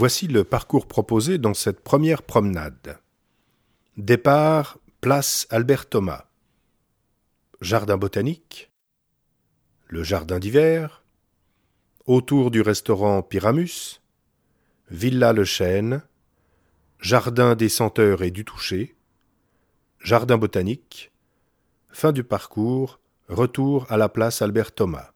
Voici le parcours proposé dans cette première promenade. Départ, place Albert Thomas. Jardin botanique. Le jardin d'hiver. Autour du restaurant Pyramus. Villa Le Chêne. Jardin des senteurs et du toucher. Jardin botanique. Fin du parcours. Retour à la place Albert Thomas.